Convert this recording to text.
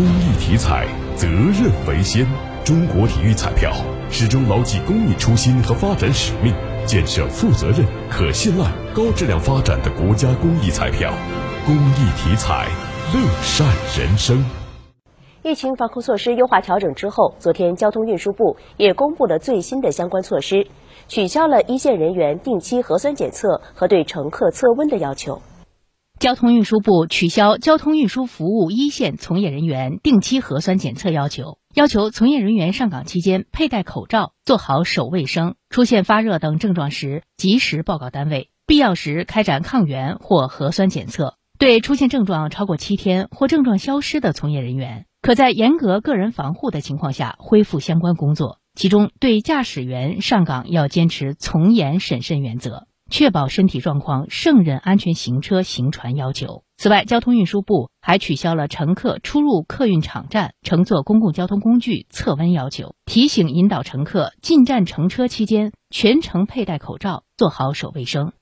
公益体彩，责任为先。中国体育彩票始终牢记公益初心和发展使命，建设负责任、可信赖、高质量发展的国家公益彩票。公益体彩，乐善人生。疫情防控措施优化调整之后，昨天交通运输部也公布了最新的相关措施，取消了一线人员定期核酸检测和对乘客测温的要求。交通运输部取消交通运输服务一线从业人员定期核酸检测要求，要求从业人员上岗期间佩戴口罩，做好手卫生，出现发热等症状时及时报告单位，必要时开展抗原或核酸检测。对出现症状超过七天或症状消失的从业人员，可在严格个人防护的情况下恢复相关工作。其中，对驾驶员上岗要坚持从严审慎原则。确保身体状况，胜任安全行车行船要求。此外，交通运输部还取消了乘客出入客运场站乘坐公共交通工具测温要求，提醒引导乘客进站乘车期间全程佩戴口罩，做好手卫生。